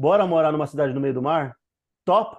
Bora morar numa cidade no meio do mar? Top!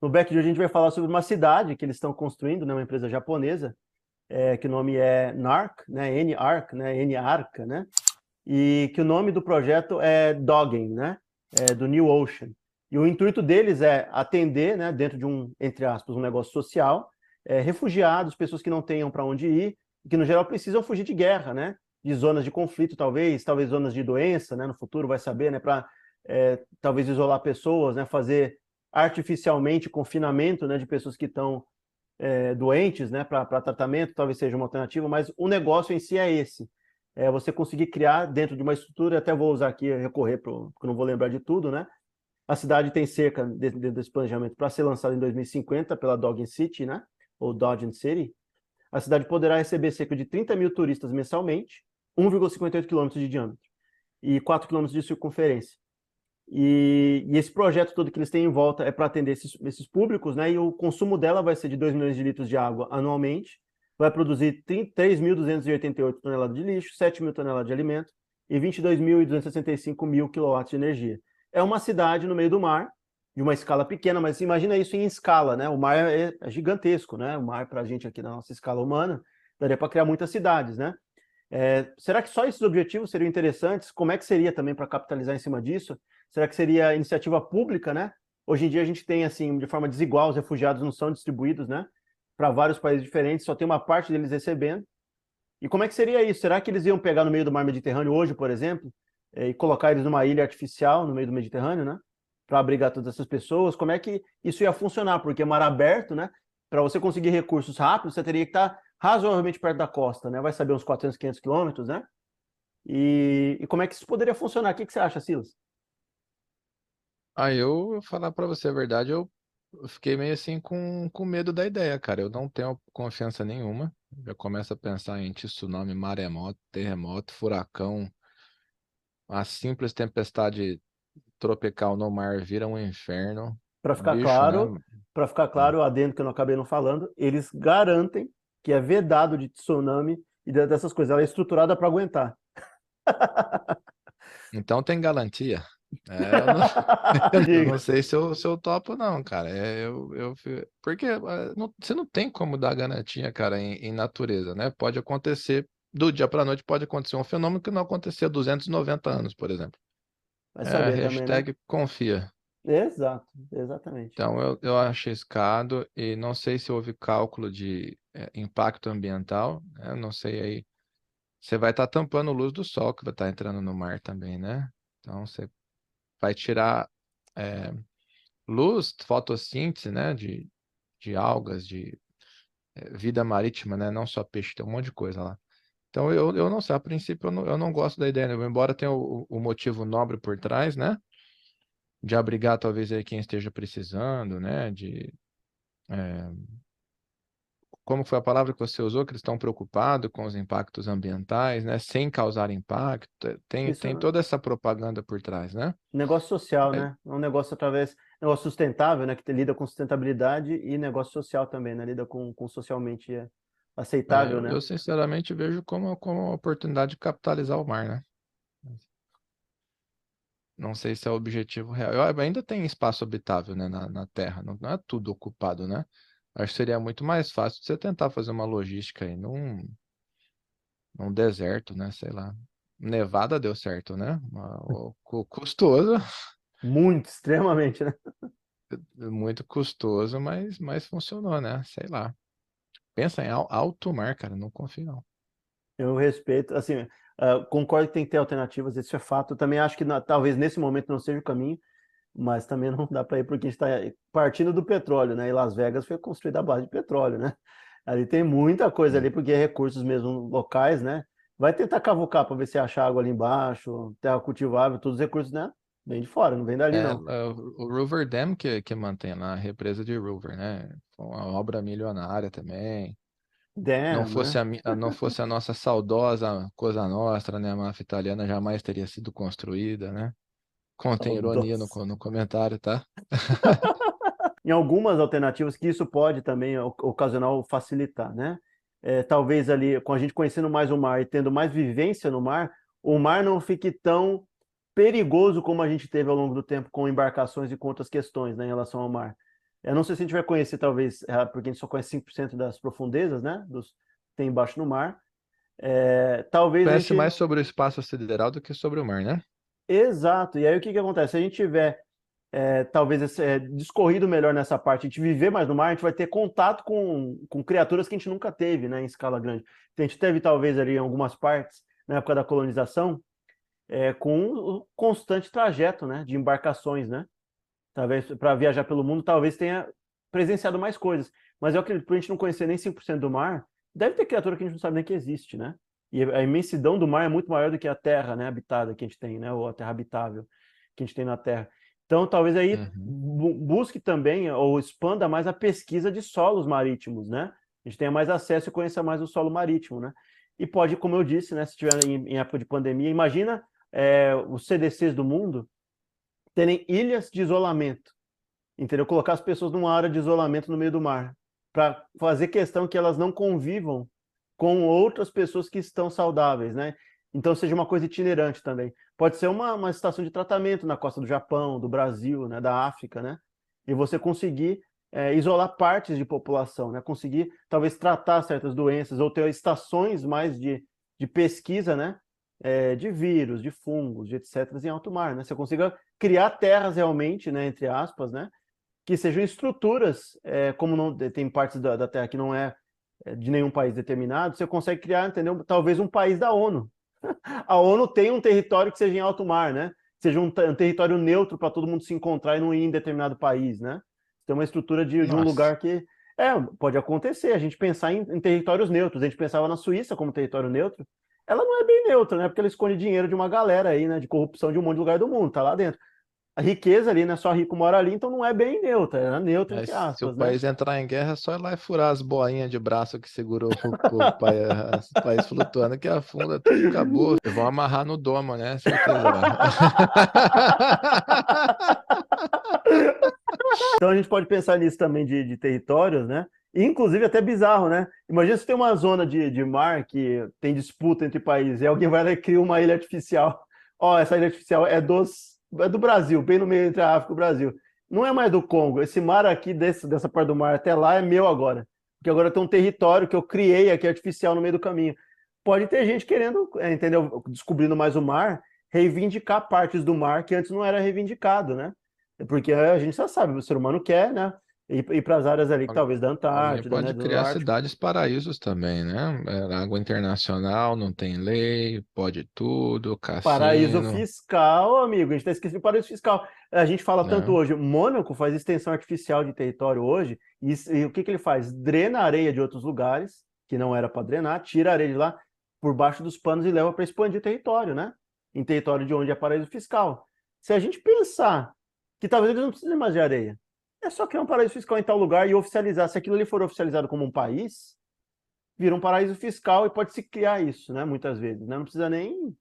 No back de hoje a gente vai falar sobre uma cidade que eles estão construindo, né, uma empresa japonesa, é, que o nome é NARC, né, N-ARC, né, N-ARC, né, e que o nome do projeto é Dogging, né, é, do New Ocean. E o intuito deles é atender, né, dentro de um, entre aspas, um negócio social, é, refugiados, pessoas que não tenham para onde ir, que no geral precisam fugir de guerra, né, de zonas de conflito, talvez, talvez zonas de doença, né, no futuro vai saber, né, para é, talvez isolar pessoas, né, fazer artificialmente confinamento né, de pessoas que estão é, doentes né, para tratamento, talvez seja uma alternativa, mas o negócio em si é esse. É você conseguir criar dentro de uma estrutura, até vou usar aqui, recorrer, pro, porque não vou lembrar de tudo, né? A cidade tem cerca, dentro desse planejamento, para ser lançada em 2050 pela Doggin City, né? Ou Dodging City. A cidade poderá receber cerca de 30 mil turistas mensalmente, 1,58 km de diâmetro e 4 km de circunferência. E, e, esse projeto todo que eles têm em volta é para atender esses, esses, públicos, né? E o consumo dela vai ser de 2 milhões de litros de água anualmente, vai produzir 3.288 toneladas de lixo, 7 mil toneladas de alimento e 22.265 mil quilowatts de energia. É uma cidade no meio do mar, de uma escala pequena, mas imagina isso em escala, né? O mar é, é gigantesco, né? O mar, para a gente aqui na nossa escala humana, daria para criar muitas cidades, né? É, será que só esses objetivos seriam interessantes? Como é que seria também para capitalizar em cima disso? Será que seria iniciativa pública, né? Hoje em dia a gente tem, assim, de forma desigual, os refugiados não são distribuídos, né? Para vários países diferentes, só tem uma parte deles recebendo. E como é que seria isso? Será que eles iam pegar no meio do mar Mediterrâneo hoje, por exemplo, eh, e colocar eles numa ilha artificial no meio do Mediterrâneo, né? Para abrigar todas essas pessoas? Como é que isso ia funcionar? Porque mar aberto, né? Para você conseguir recursos rápidos, você teria que estar razoavelmente perto da costa, né? Vai saber uns 400, 500 quilômetros, né? E, e, como é que isso poderia funcionar? O que, que você acha, Silas? Ah, eu falar pra você a verdade, eu eu fiquei meio assim com, com medo da ideia, cara. Eu não tenho confiança nenhuma. Já começo a pensar em tsunami, maremoto, terremoto, furacão. A simples tempestade tropical no mar vira um inferno. Para ficar Bicho, claro, né? para ficar claro, adendo que eu não acabei não falando, eles garantem que é vedado de tsunami e de- dessas coisas. Ela é estruturada para aguentar. Então tem garantia. É, eu não, eu não sei se eu, se eu topo, não, cara. É, eu, eu, porque ah, não- você não tem como dar garantia, cara, em, em natureza, né? Pode acontecer, do dia para noite, pode acontecer um fenômeno que não acontecia há 290 anos, por exemplo. Vai É saber também, né? hashtag confia. Exato, exatamente. Então, eu, eu acho arriscado e não sei se houve cálculo de eh, impacto ambiental, né? Não sei aí. Você vai estar tampando luz do sol que vai estar entrando no mar também, né? Então, você vai tirar eh, luz, fotossíntese, né? De, de algas, de eh, vida marítima, né? Não só peixe, tem um monte de coisa lá. Então, eu, eu não sei, a princípio eu não, eu não gosto da ideia, né? embora tenha o, o motivo nobre por trás, né? De abrigar talvez aí quem esteja precisando, né? De, eh, como foi a palavra que você usou, que eles estão preocupados com os impactos ambientais, né? Sem causar impacto. Tem, Isso tem é- toda essa propaganda por trás, né? Negócio social, É. né? É um negócio através, negócio sustentável, né? Que lida com sustentabilidade e negócio social também, né? Lida com, com socialmente é, É, aceitável, eu, né? eu sinceramente vejo como, como uma oportunidade de capitalizar o mar, né? Não sei se é o objetivo real. Eu, ainda tem espaço habitável, né, na, na Terra, não, não é tudo ocupado, né? Acho que seria muito mais fácil você tentar fazer uma logística aí num, num deserto, né? Sei lá. Nevada deu certo, né? Custoso, Muito, extremamente, né? muito custoso, mas, mas funcionou, né? Sei lá. Pensa em al- alto mar, cara, não confio não. Eu respeito, assim, ah, concordo que tem que ter alternativas, isso é fato. Eu também acho que na- talvez nesse momento não seja o caminho, mas também não dá para ir porque a gente está partindo do petróleo, né? E Las Vegas foi construída à base de petróleo, né? Ali tem muita coisa ali, porque é recursos mesmo locais, né? Vai tentar cavucar para ver se acha água ali embaixo, terra cultivável, todos os recursos, né? Vem de fora, não vem dali, É, não. é, o Rover Dam que, que mantém lá, a represa de Rover, né? Uma obra milionária também. Não Dam, fosse né? a, a- não fosse a nossa saudosa Cosa Nostra, né? A máfia italiana jamais teria sido construída, né? Contém ironia no, no comentário, tá? em algumas alternativas que isso pode também ocasionar ou facilitar, né? É, talvez ali, com a gente conhecendo mais o mar e tendo mais vivência no mar, o mar não fique tão perigoso como a gente teve ao longo do tempo com embarcações e com outras questões né, em relação ao mar. Eu não sei se a gente vai conhecer, talvez, é, porque a gente só conhece 5% das profundezas, né? Dos que tem embaixo no mar. É, talvez. Conhece gente... mais sobre o espaço sideral do que sobre o mar, né? Exato. E aí o que, que acontece? Se a gente tiver é, talvez esse, é, discorrido melhor nessa parte, a gente viver mais no mar, a gente vai ter contato com, com criaturas que a gente nunca teve, né, em escala grande. Então, a gente teve talvez ali em algumas partes, na época da colonização, é, com o constante trajeto, né, de embarcações, né, talvez para viajar pelo mundo, talvez tenha presenciado mais coisas. Mas eu acredito, por a gente não conhecer nem 5% do mar, deve ter criatura que a gente não sabe nem que existe, né? E a imensidão do mar é muito maior do que a terra, né, habitada que a gente tem, né, ou a terra habitável que a gente tem na terra. Então, talvez aí uhum. busque também ou expanda mais a pesquisa de solos marítimos, né? A gente tenha mais acesso e conheça mais o solo marítimo, né? E pode, como eu disse, né, se estiver em, em, época de pandemia, imagina é, os CDCs do mundo terem ilhas de isolamento, entendeu? Colocar as pessoas numa área de isolamento no meio do mar, para fazer questão que elas não convivam com outras pessoas que estão saudáveis, né? Então seja uma coisa itinerante também. Pode ser uma, uma estação de tratamento na costa do Japão, do Brasil, né, da África, né? E você conseguir é, isolar partes de população, né? Conseguir talvez tratar certas doenças ou ter estações mais de, de pesquisa, né? É, de vírus, de fungos, de etc. em alto mar, né? Você consiga criar terras realmente, né? Entre aspas, né? Que sejam estruturas, é, como não tem partes da, da Terra que não é, de nenhum país determinado, você consegue criar, entendeu? Talvez um país da ONU, a ONU tem um território que seja em alto mar, né? Seja um, um território neutro para todo mundo se encontrar e não ir em determinado país, né? Tem uma estrutura de, de um lugar que. É, pode acontecer, a gente pensar em, em, territórios neutros. A gente pensava na Suíça como território neutro. Ela não é bem neutra, né? Porque ela esconde dinheiro de uma galera aí, né? De corrupção de um monte de lugar do mundo, tá lá dentro a riqueza ali, né? Só rico mora ali, então não é bem neutra, era neutra entre aspas. Se o né? país entrar em guerra, é só ir lá e furar as boinhas de braço que segurou o, país, país flutuando, que afunda tudo, acabou. Vão amarrar no domo, né? Certeza. então a gente pode pensar nisso também de, de territórios, né? Inclusive até bizarro, né? Imagina se tem uma zona de, de mar que tem disputa entre países e alguém vai lá e cria uma ilha artificial. Ó, essa ilha artificial é dos é do Brasil, bem no meio entre a África e o Brasil. Não é mais do Congo. Esse mar aqui, desse, dessa parte do mar até lá, é meu agora. Porque agora tem um território que eu criei aqui artificial no meio do caminho. Pode ter gente querendo, é, entendeu? Descobrindo mais o mar, reivindicar partes do mar que antes não era reivindicado, né? Porque a gente já sabe, o ser humano quer, né? E, e para as áreas ali, que talvez da Antártida. Pode né, criar cidades paraísos também, né? É, água internacional, não tem lei, pode tudo, cassino. Paraíso fiscal, amigo. A gente está esquecendo paraíso fiscal. A gente fala não. tanto hoje. Mônaco faz extensão artificial de território hoje, e, e o que, que ele faz? Drena areia de outros lugares, que não era para drenar, tira a areia de lá por baixo dos panos e leva para expandir o território, né? Em território de onde é paraíso fiscal. Se a gente pensar que talvez eles não precisem mais de areia, é só criar um paraíso fiscal em tal lugar e oficializar. Se aquilo ali for oficializado como um país, vira um paraíso fiscal e pode se criar isso, né? Muitas vezes, né? Não precisa nem,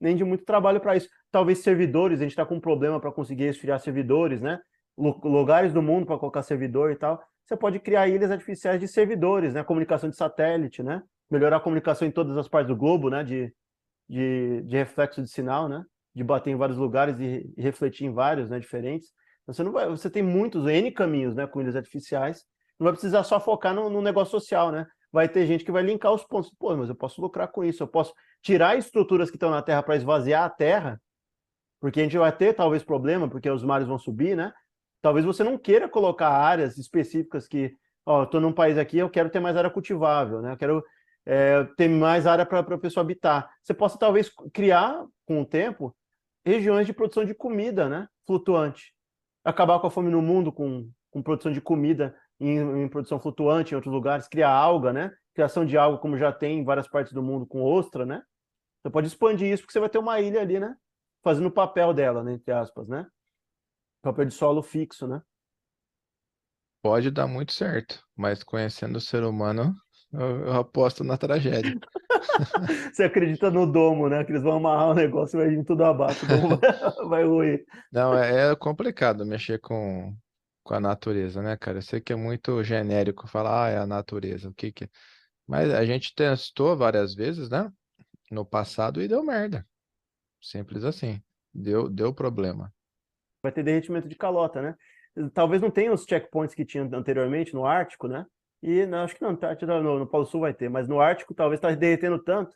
nem de muito trabalho para isso. Talvez servidores, a gente está com um problema para conseguir esfriar servidores, né? Lugares do mundo para colocar servidor e tal. Você pode criar ilhas artificiais de servidores, né? Comunicação de satélite, né? Melhorar a comunicação em todas as partes do globo, né? De, de, de reflexo de sinal, né? De bater em vários lugares e, refletir em vários, né? Diferentes. Você não vai, você tem muitos N caminhos, né, com ilhas artificiais. Não vai precisar só focar no, no, negócio social, né? Vai ter gente que vai linkar os pontos. Pô, mas eu posso lucrar com isso, eu posso tirar estruturas que estão na Terra para esvaziar a Terra, porque a gente vai ter talvez problema, porque os mares vão subir, né? Talvez você não queira colocar áreas específicas que, ó, estou num país aqui, eu quero ter mais área cultivável, né? Eu quero é, ter mais área para a pessoa habitar. Você possa talvez criar, com o tempo, regiões de produção de comida, né? Flutuante acabar com a fome no mundo com, com produção de comida em, em, produção flutuante em outros lugares, criar alga, né? Criação de alga, como já tem em várias partes do mundo com ostra, né? Você pode expandir isso porque você vai ter uma ilha ali, né? Fazendo o papel dela, né? entre aspas, né? Papel de solo fixo, né? Pode dar muito certo, mas conhecendo o ser humano, eu, eu aposto na tragédia. Você acredita no domo, né? Que eles vão amarrar o negócio e vai vir tudo abaixo, vai ruir. Não, é, é complicado mexer com, com a natureza, né, cara? Eu sei que é muito genérico falar, ah, é a natureza, o que que é? Mas a gente testou várias vezes, né? No passado e deu merda. Simples assim. Deu, deu problema. Vai ter derretimento de calota, né? Talvez não tenha os checkpoints que tinha anteriormente no Ártico, né? E não, acho que não, tá, no, no Polo Sul vai ter, mas no Ártico talvez está derretendo tanto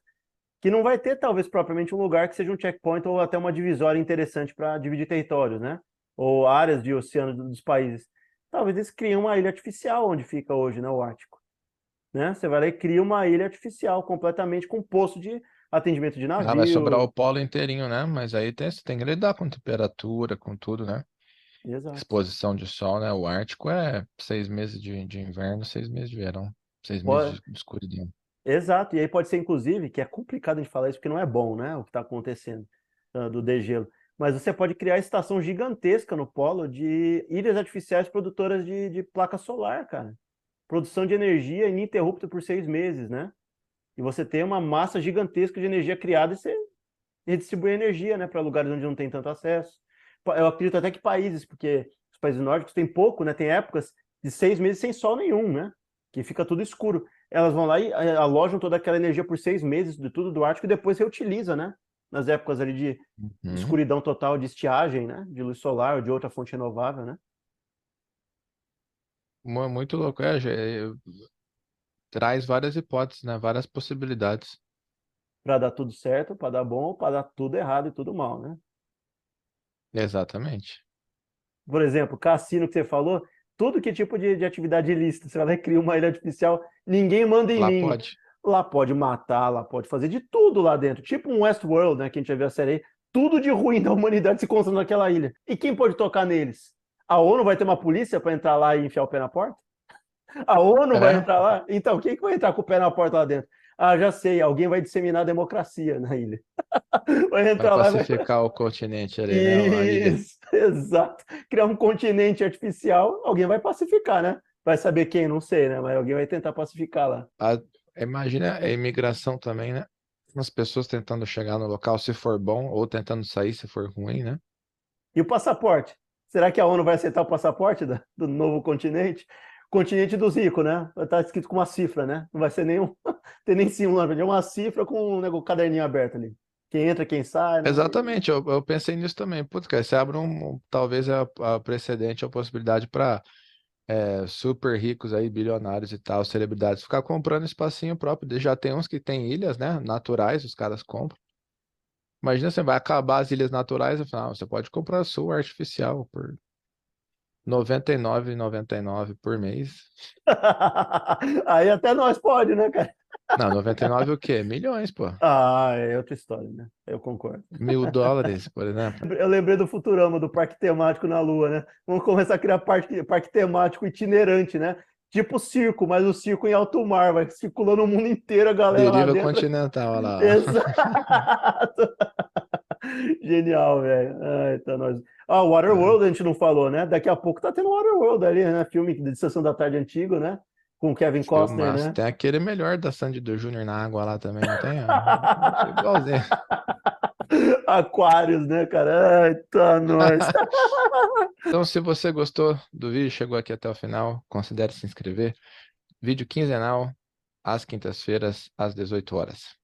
que não vai ter, talvez, propriamente um lugar que seja um checkpoint ou até uma divisória interessante para dividir territórios, né? Ou áreas de oceano dos países. Talvez eles criem uma ilha artificial onde fica hoje, né, o Ártico. Né? Você vai lá e cria uma ilha artificial completamente com posto de atendimento de navio. Ah, vai sobrar o polo inteirinho, né? Mas aí tem, tem que lidar com temperatura, com tudo, né? Exato. Exposição de sol, né? O Ártico é seis meses de, de inverno, seis meses de verão, seis Pode... meses de, de escuridão. Exato, e aí pode ser, inclusive, que é complicado de falar isso, porque não é bom, né, o que está acontecendo uh, do degelo. Mas você pode criar estação gigantesca no polo de ilhas artificiais produtoras de, de placa solar, cara. Produção de energia ininterrupta por seis meses, né? E você tem uma massa gigantesca de energia criada e você redistribui energia, né, para lugares onde não tem tanto acesso. Eu acredito até que países, porque os países nórdicos têm pouco, né, tem épocas de seis meses sem sol nenhum, né? Que fica tudo escuro elas vão lá e eh, alojam toda aquela energia por seis meses de tudo do Ártico e depois reutiliza, né? Nas épocas ali de uhum. escuridão total, de estiagem, né? De luz solar ou de outra fonte renovável, né? Muito louco, é, é, traz várias hipóteses, né? Várias possibilidades. Para dar tudo certo, para dar bom, para dar tudo errado e tudo mal, né? Exatamente. Por exemplo, cassino que você falou, tudo que tipo de, de atividade ilícita. Você vai criar uma ilha artificial, ninguém manda em lá mim. Pode. Lá pode matar, lá pode fazer de tudo lá dentro. Tipo um Westworld, né? Que a gente já viu a série aí. Tudo de ruim da humanidade se concentra naquela ilha. E quem pode tocar neles? A ONU vai ter uma polícia para entrar lá e enfiar o pé na porta? A ONU é. vai entrar lá? Então, quem que vai entrar com o pé na porta lá dentro? Ah, já sei, alguém vai disseminar a democracia na ilha. vai entrar vai pacificar vai... o continente ali, né? Isso, exato. Criar um continente artificial, alguém vai pacificar, né? Vai saber quem, não sei, né? Mas alguém vai tentar pacificar lá. A... Imagina a imigração também, né? As pessoas tentando chegar no local se for bom, ou tentando sair se for ruim, né? E o passaporte? Será que a ONU vai aceitar o passaporte do novo continente? Continente dos ricos, né? Estar escrito com uma cifra, né? Não vai ser nenhum, tem nem símbolo, é uma cifra com um caderninho aberto ali. Quem entra, quem sai. Né? Exatamente, eu, eu, pensei nisso também. Putz, cara, você abre um, talvez a, a precedente, a possibilidade para é, super ricos aí, bilionários e tal, celebridades, ficar comprando espacinho próprio. Já tem uns que tem ilhas, né? Naturais, os caras compram. Imagina, você vai acabar as ilhas naturais e falar, ah, você pode comprar a sua artificial por 99,99 por mês. Aí até nós pode, né, cara? Não, 99 o quê? Milhões, pô. Ah, é outra história, né? Eu concordo. Mil dólares, por exemplo. Eu lembrei do Futurama, do parque temático na Lua, né? Vamos começar a criar parque, parque temático itinerante, né? Tipo circo, mas o circo em alto mar, vai circulando o mundo inteiro, a galera Deriva lá dentro. continental, lá. Exato. Genial, velho. Ai, tá nós. Ah, Waterworld a gente não falou, né? Daqui a pouco tá tendo Waterworld ali, né? Filme de Sessão da Tarde antigo, né? Com o Kevin Costner, né? Tem aquele melhor da Sandy do Júnior na água lá também, não tem? Igualzinho. Aquários, né, cara? Ai, tá nós. então, se você gostou do vídeo, chegou aqui até o final, considere se inscrever. Vídeo quinzenal, às quintas-feiras, às 18 horas.